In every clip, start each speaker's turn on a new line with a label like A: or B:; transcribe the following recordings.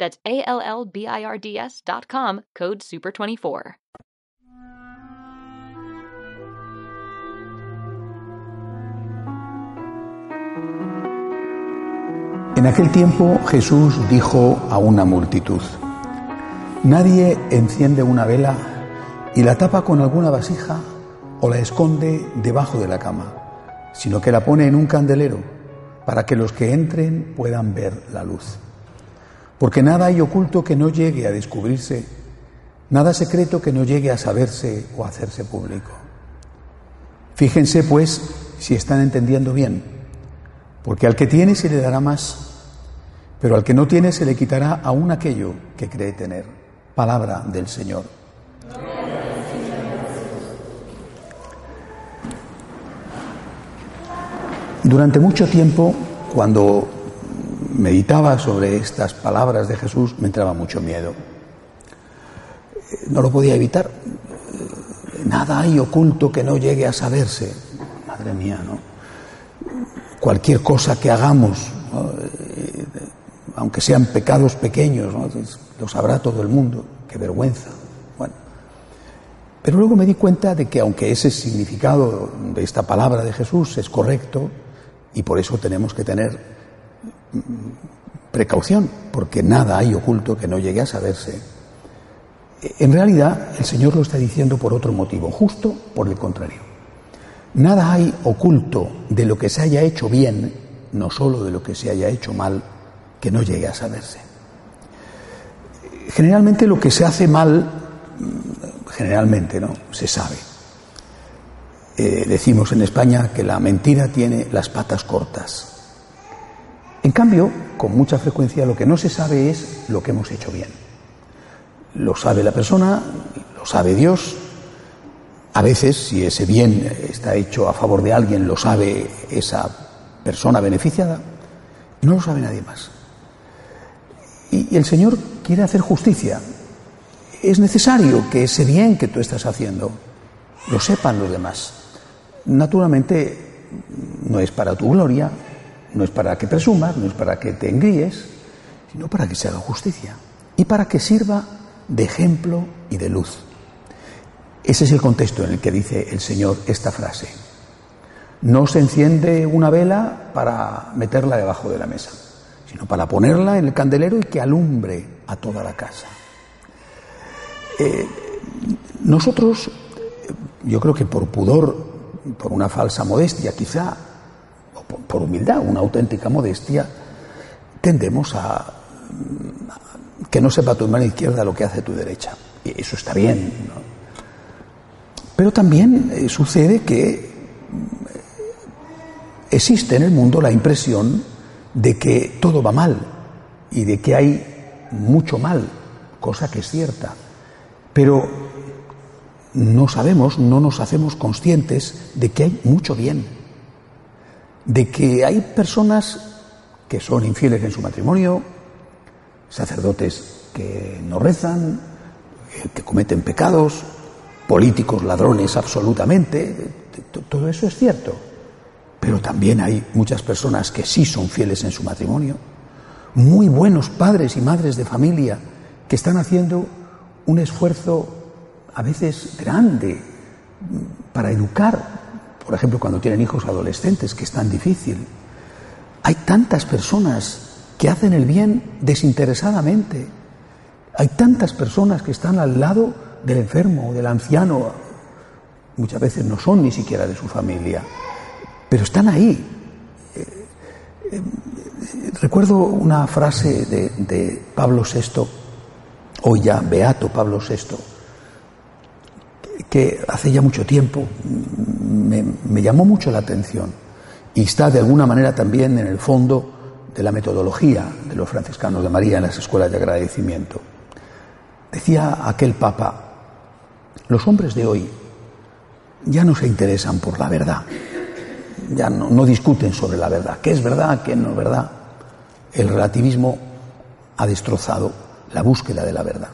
A: That's A L L B I R D S dot com, code SUPER24.
B: En aquel tiempo Jesús dijo a una multitud, Nadie enciende una vela y la tapa con alguna vasija o la esconde debajo de la cama, sino que la pone en un candelero para que los que entren puedan ver la luz. Porque nada hay oculto que no llegue a descubrirse, nada secreto que no llegue a saberse o hacerse público. Fíjense, pues, si están entendiendo bien, porque al que tiene se le dará más, pero al que no tiene se le quitará aún aquello que cree tener. Palabra del Señor. Durante mucho tiempo, cuando meditaba sobre estas palabras de Jesús, me entraba mucho miedo. No lo podía evitar. Nada hay oculto que no llegue a saberse. Madre mía, ¿no? Cualquier cosa que hagamos, aunque sean pecados pequeños, lo sabrá todo el mundo. Qué vergüenza. Bueno. Pero luego me di cuenta de que aunque ese significado de esta palabra de Jesús es correcto, y por eso tenemos que tener precaución, porque nada hay oculto que no llegue a saberse. En realidad, el Señor lo está diciendo por otro motivo, justo por el contrario. Nada hay oculto de lo que se haya hecho bien, no solo de lo que se haya hecho mal, que no llegue a saberse. Generalmente lo que se hace mal, generalmente, ¿no? Se sabe. Eh, decimos en España que la mentira tiene las patas cortas. En cambio, con mucha frecuencia lo que no se sabe es lo que hemos hecho bien. Lo sabe la persona, lo sabe Dios. A veces, si ese bien está hecho a favor de alguien, lo sabe esa persona beneficiada. No lo sabe nadie más. Y, el Señor quiere hacer justicia. Es necesario que ese bien que tú estás haciendo lo sepan los demás. Naturalmente, no es para tu gloria, no es para que presumas, no es para que te engríes, sino para que se haga justicia y para que sirva de ejemplo y de luz. Ese es el contexto en el que dice el Señor esta frase. No se enciende una vela para meterla debajo de la mesa, sino para ponerla en el candelero y que alumbre a toda la casa. Eh, nosotros, yo creo que por pudor, por una falsa modestia quizá, por humildad, una auténtica modestia, tendemos a que no sepa tu mano izquierda lo que hace tu derecha. Y eso está bien. Pero también eh, sucede que eh, existe en el mundo la impresión de que todo va mal y de que hay mucho mal, cosa que es cierta. Pero no sabemos, no nos hacemos conscientes de que hay mucho bien de que hay personas que son infieles en su matrimonio, sacerdotes que no rezan, que cometen pecados, políticos ladrones absolutamente, todo eso es cierto. Pero también hay muchas personas que sí son fieles en su matrimonio, muy buenos padres y madres de familia que están haciendo un esfuerzo a veces grande para educar por ejemplo, cuando tienen hijos adolescentes, que es tan difícil. Hay tantas personas que hacen el bien desinteresadamente. Hay tantas personas que están al lado del enfermo, del anciano, muchas veces no son ni siquiera de su familia, pero están ahí. Eh, eh, recuerdo una frase de, Pablo VI, hoy ya Beato Pablo VI, que hace ya mucho tiempo me, llamó mucho la atención y está de alguna manera también en el fondo de la metodología de los franciscanos de María en las escuelas de agradecimiento. Decía aquel Papa, los hombres de hoy ya no se interesan por la verdad, ya no, discuten sobre la verdad, qué es verdad, qué no es verdad. El relativismo ha destrozado la búsqueda de la verdad.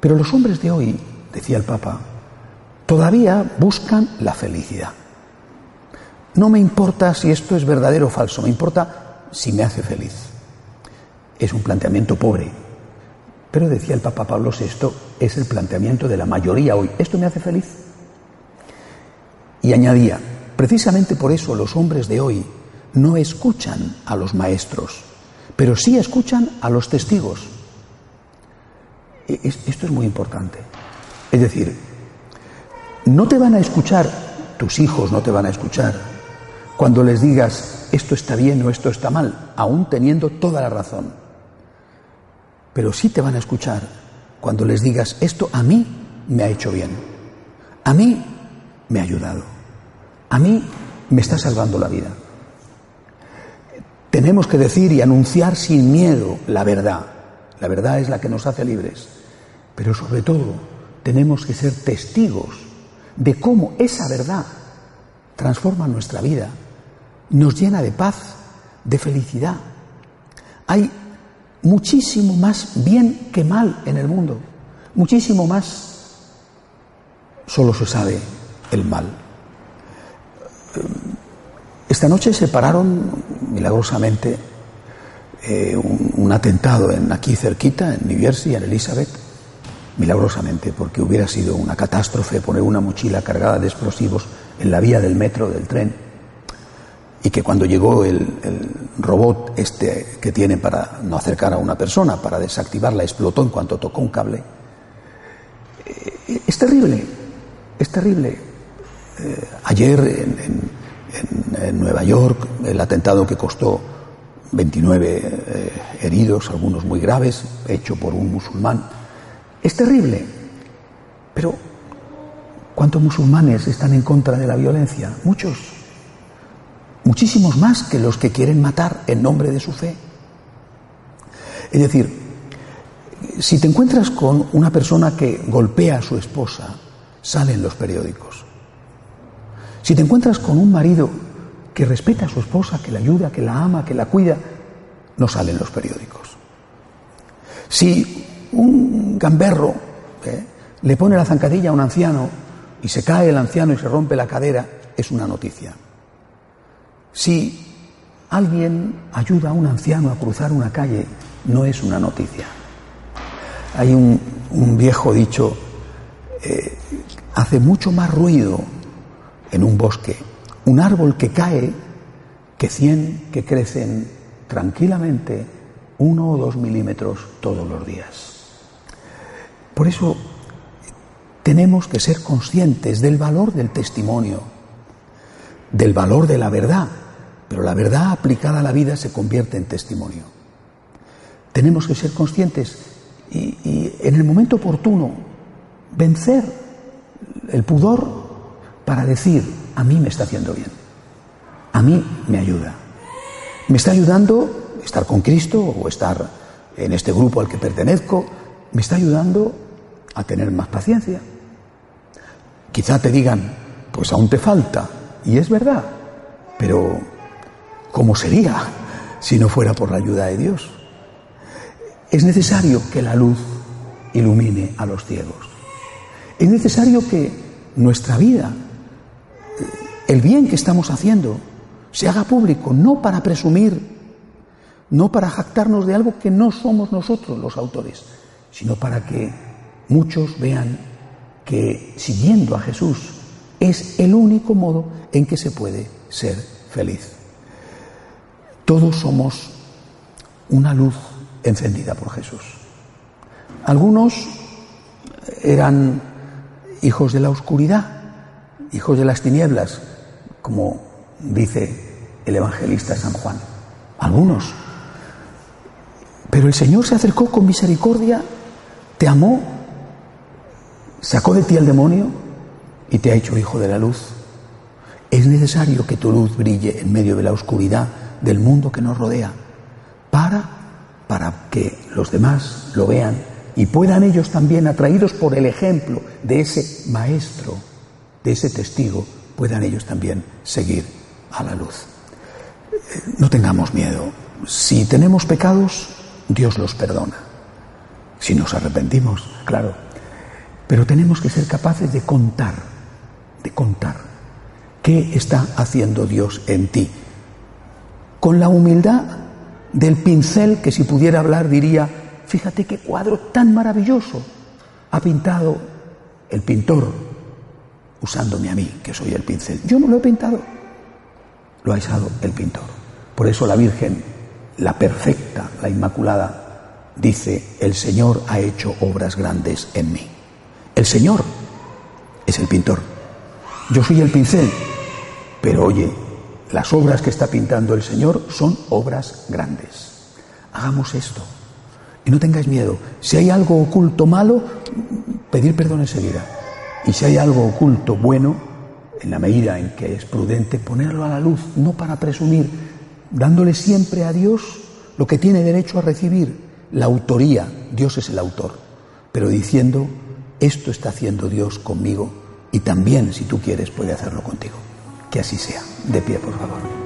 B: Pero los hombres de hoy, decía el Papa, todavía buscan la felicidad. No me importa si esto es verdadero o falso, me importa si me hace feliz. Es un planteamiento pobre, pero decía el Papa Pablo VI, es el planteamiento de la mayoría hoy. ¿Esto me hace feliz? Y añadía, precisamente por eso los hombres de hoy no escuchan a los maestros, pero sí escuchan a los testigos. E, esto es muy importante. Es decir, no te van a escuchar, tus hijos no te van a escuchar, cuando les digas esto está bien o esto está mal, aún teniendo toda la razón pero sí te van a escuchar cuando les digas, esto a mí me ha hecho bien, a mí me ha ayudado, a mí me está salvando la vida. Tenemos que decir y anunciar sin miedo la verdad. La verdad es la que nos hace libres. Pero sobre todo tenemos que ser testigos de cómo esa verdad transforma nuestra vida, nos llena de paz, de felicidad. Hay muchísimo más bien que mal en el mundo, muchísimo más. Solo se sabe el mal. Esta noche se pararon milagrosamente eh, un, atentado en, aquí cerquita, en New Jersey, en Elizabeth, milagrosamente, porque hubiera sido una catástrofe poner una mochila cargada de explosivos en la vía del metro, del tren, y que cuando llegó el, robot este que tiene para no acercar a una persona, para desactivarla, explotó en cuanto tocó un cable. Eh, es terrible, es terrible. Eh, ayer en, Nueva York el atentado que costó 29 eh, heridos, algunos muy graves, hecho por un musulmán, es terrible. Pero ¿cuántos musulmanes están en contra de la violencia? Muchos muchísimos más que los que quieren matar en nombre de su fe. Es decir, si te encuentras con una persona que golpea a su esposa, sale en los periódicos. Si te encuentras con un marido que respeta a su esposa, que la ayuda, que la ama, que la cuida, no sale en los periódicos. Si un gamberro le pone la zancadilla a un anciano y se cae el anciano y se rompe la cadera, es una noticia. Si alguien ayuda a un anciano a cruzar una calle, no es una noticia. Hay un, viejo dicho, eh, hace mucho más ruido en un bosque un árbol que cae que cien que crecen tranquilamente uno o dos milímetros todos los días. Por eso tenemos que ser conscientes del valor del testimonio, del valor de la verdad, pero la verdad aplicada a la vida se convierte en testimonio. Tenemos que ser conscientes y, en el momento oportuno vencer el pudor para decir, a mí me está haciendo bien, a mí me ayuda. Me está ayudando estar con Cristo o estar en este grupo al que pertenezco, me está ayudando a tener más paciencia. Quizá te digan, pues aún te falta, y es verdad, pero ¿Cómo sería si no fuera por la ayuda de Dios? Es necesario que la luz ilumine a los ciegos. Es necesario que nuestra vida, el bien que estamos haciendo, se haga público, no para presumir, no para jactarnos de algo que no somos nosotros los autores, sino para que muchos vean que siguiendo a Jesús es el único modo en que se puede ser feliz. Todos somos una luz encendida por Jesús. Algunos eran hijos de la oscuridad, hijos de las tinieblas, como dice el evangelista San Juan. Algunos. Pero el Señor se acercó con misericordia, te amó, sacó de ti el demonio y te ha hecho hijo de la luz. Es necesario que tu luz brille en medio de la oscuridad del mundo que nos rodea para para que los demás lo vean y puedan ellos también, atraídos por el ejemplo de ese maestro, de ese testigo, puedan ellos también seguir a la luz. Eh, no tengamos miedo. Si tenemos pecados, Dios los perdona. Si nos arrepentimos, claro. Pero tenemos que ser capaces de contar, de contar qué está haciendo Dios en ti. Con la humildad del pincel que si pudiera hablar diría, fíjate qué cuadro tan maravilloso ha pintado el pintor usándome a mí, que soy el pincel. Yo no lo he pintado, lo ha usado el pintor. Por eso la Virgen, la perfecta, la Inmaculada, dice, el Señor ha hecho obras grandes en mí. El Señor es el pintor. Yo soy el pincel, pero oye, las obras que está pintando el Señor son obras grandes. Hagamos esto. Y no tengáis miedo. Si hay algo oculto malo, pedir perdón enseguida. Y si hay algo oculto bueno, en la medida en que es prudente, ponerlo a la luz, no para presumir, dándole siempre a Dios lo que tiene derecho a recibir, la autoría, Dios es el autor, pero diciendo, esto está haciendo Dios conmigo y también, si tú quieres, puede hacerlo contigo. Que así sea. De pie, por favor.